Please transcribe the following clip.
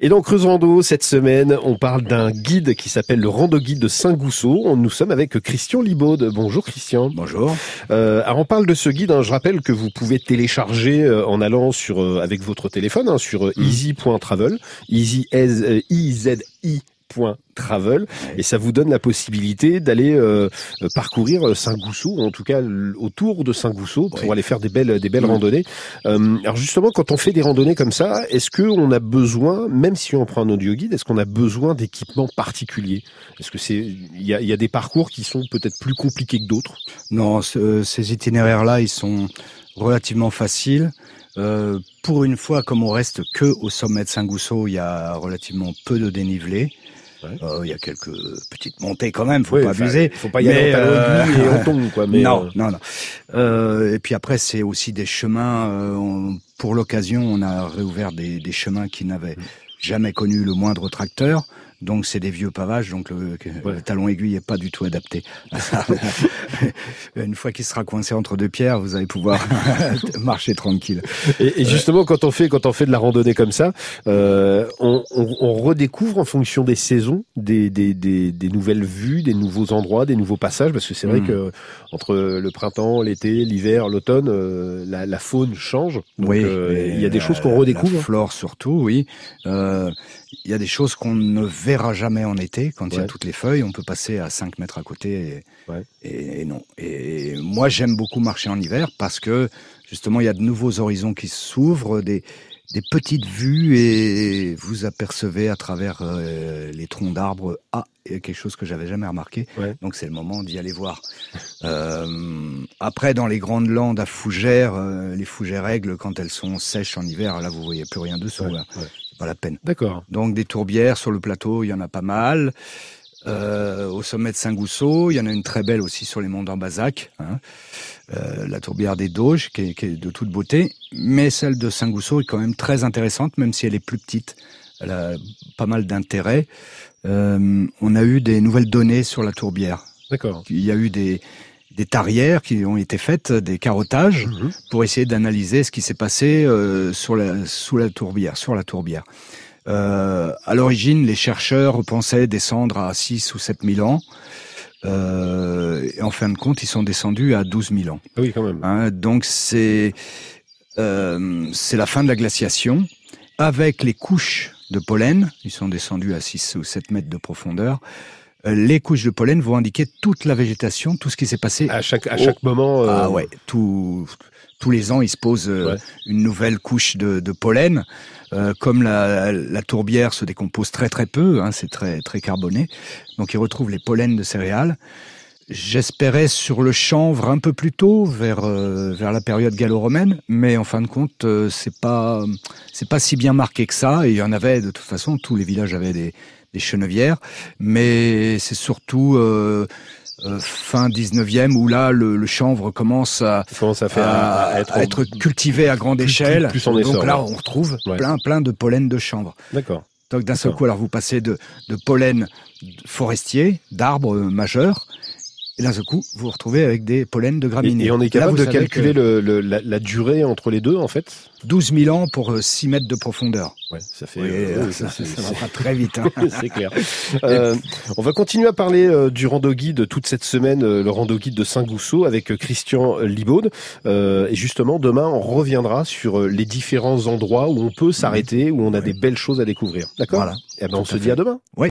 Et donc Creuse Rando, cette semaine, on parle d'un guide qui s'appelle le Rando Guide de Saint-Gousseau. Nous sommes avec Christian Libaude. Bonjour Christian. Bonjour. Euh, alors on parle de ce guide, hein, je rappelle que vous pouvez télécharger euh, en allant sur euh, avec votre téléphone hein, sur euh, Mm. easy.travel, easy euh, I Z I travel et ça vous donne la possibilité d'aller euh, euh, parcourir Saint-Gousseau ou en tout cas autour de Saint-Gousseau pour Oui. aller faire des belles des belles randonnées. Euh, alors justement quand on fait des randonnées comme ça, est-ce que on a besoin même si on prend un audio guide, est-ce qu'on a besoin d'équipements particuliers? Est-ce que c'est il y a, il y a des parcours qui sont peut-être plus compliqués que d'autres? Non, ce- ces itinéraires-là, ils sont relativement faciles. Euh, pour une fois, comme on reste que au sommet de Saint-Gousseau, il y a relativement peu de dénivelé. Ouais. Euh, il y a quelques petites montées quand même, faut Oui, pas abuser. Faut pas y aller euh, et on tombe quoi. Mais non, euh, non, non. Euh, et puis après, c'est aussi des chemins. euh, on- pour l'occasion, on a réouvert des, des chemins qui n'avaient Mm. jamais connu le moindre tracteur. Donc c'est des vieux pavages, donc le, Ouais. le talon aiguille est pas du tout adapté. à ça. Une fois qu'il sera coincé entre deux pierres, vous allez pouvoir marcher tranquille. Et, et justement, quand on fait quand on fait de la randonnée comme ça, euh, on, on, on redécouvre en fonction des saisons des, des, des, des nouvelles vues, des nouveaux endroits, des nouveaux passages, parce que c'est vrai Mm. que entre le printemps, l'été, l'hiver, l'automne, euh, la, la faune change. Donc, oui, euh, il y a des la- choses qu'on La redécouvre. flore surtout, oui. Euh, il y a des choses qu'on ne verra jamais en été. Quand il y Ouais. a toutes les feuilles, on peut passer à 5 mètres à côté. Et, Ouais. et, et non. Et moi, j'aime beaucoup marcher en hiver parce que justement, il y a de nouveaux horizons qui s'ouvrent, des, des petites vues et vous apercevez à travers euh, les troncs d'arbres ah, il y a quelque chose que j'avais jamais remarqué. Ouais. Donc c'est le moment d'y aller voir. Euh, après, dans les grandes landes à fougères, euh, les fougères aigles, quand elles sont sèches en hiver, là vous voyez plus rien dessous. Ouais, ouais. Pas la peine. D'accord. Donc des tourbières sur le plateau, il y en a pas mal. Euh, au sommet de Saint-Gousseau, il y en a une très belle aussi sur les monts d'Ambazac, hein. Euh, la tourbière des Doges, qui est, qui est de toute beauté. Mais celle de Saint-Gousseau est quand même très intéressante, même si elle est plus petite. Elle a pas mal d'intérêt. Euh, on a eu des nouvelles données sur la tourbière. D'accord. Il y a eu des, des tarières qui ont été faites, des carottages, Mhm. pour essayer d'analyser ce qui s'est passé euh, sur la, sous la tourbière, sur la tourbière. Euh, à l'origine, les chercheurs pensaient descendre à 6 ou 7 000 ans. Euh, et en fin de compte, ils sont descendus à 12 000 ans. Ah oui, quand même. Hein, donc c'est euh, c'est la fin de la glaciation avec les couches de pollen. Ils sont descendus à 6 ou 7 mètres de profondeur. Euh, les couches de pollen vont indiquer toute la végétation, tout ce qui s'est passé. À chaque à chaque moment. euh, Ah ouais, tout, tous les ans, il se pose euh, Ouais. une nouvelle couche de, de pollen. Euh, comme la, la tourbière se décompose très très peu, hein, c'est très très carboné, donc il retrouve les pollens de céréales. J'espérais sur le chanvre un peu plus tôt, vers euh, vers la période gallo-romaine, mais en fin de compte, euh, c'est pas c'est pas si bien marqué que ça. Et il y en avait de toute façon, tous les villages avaient des des chenevières, mais c'est surtout euh, euh, fin 19e où là le, le chanvre commence à, ça commence à faire à, à être, à être cultivé à grande plus- échelle. plus en Donc là, ouais. on retrouve Ouais. plein plein de pollen de chanvre. D'accord. Donc d'un seul coup, alors vous passez de, de pollen forestier, d'arbres euh, majeurs, et d'un seul coup, vous vous retrouvez avec des pollens de Et, graminées. et on est capable de calculer que le, le- la, la durée entre les deux en fait? 12 000 ans pour euh, 6 mètres de profondeur. Ouais, ça fait. Oui, euh, oui, ça, ça, va pas très vite. hein. c'est clair. Euh, on va continuer à parler euh, du rando guide toute cette semaine, euh, le rando guide de Saint-Gousseau avec euh, Christian Libaude. Euh, et justement, demain, on reviendra sur euh, les différents endroits où on peut s'arrêter, où on a Oui. des belles choses à découvrir. D'accord? Voilà. Eh ben, on se dit à demain. Oui.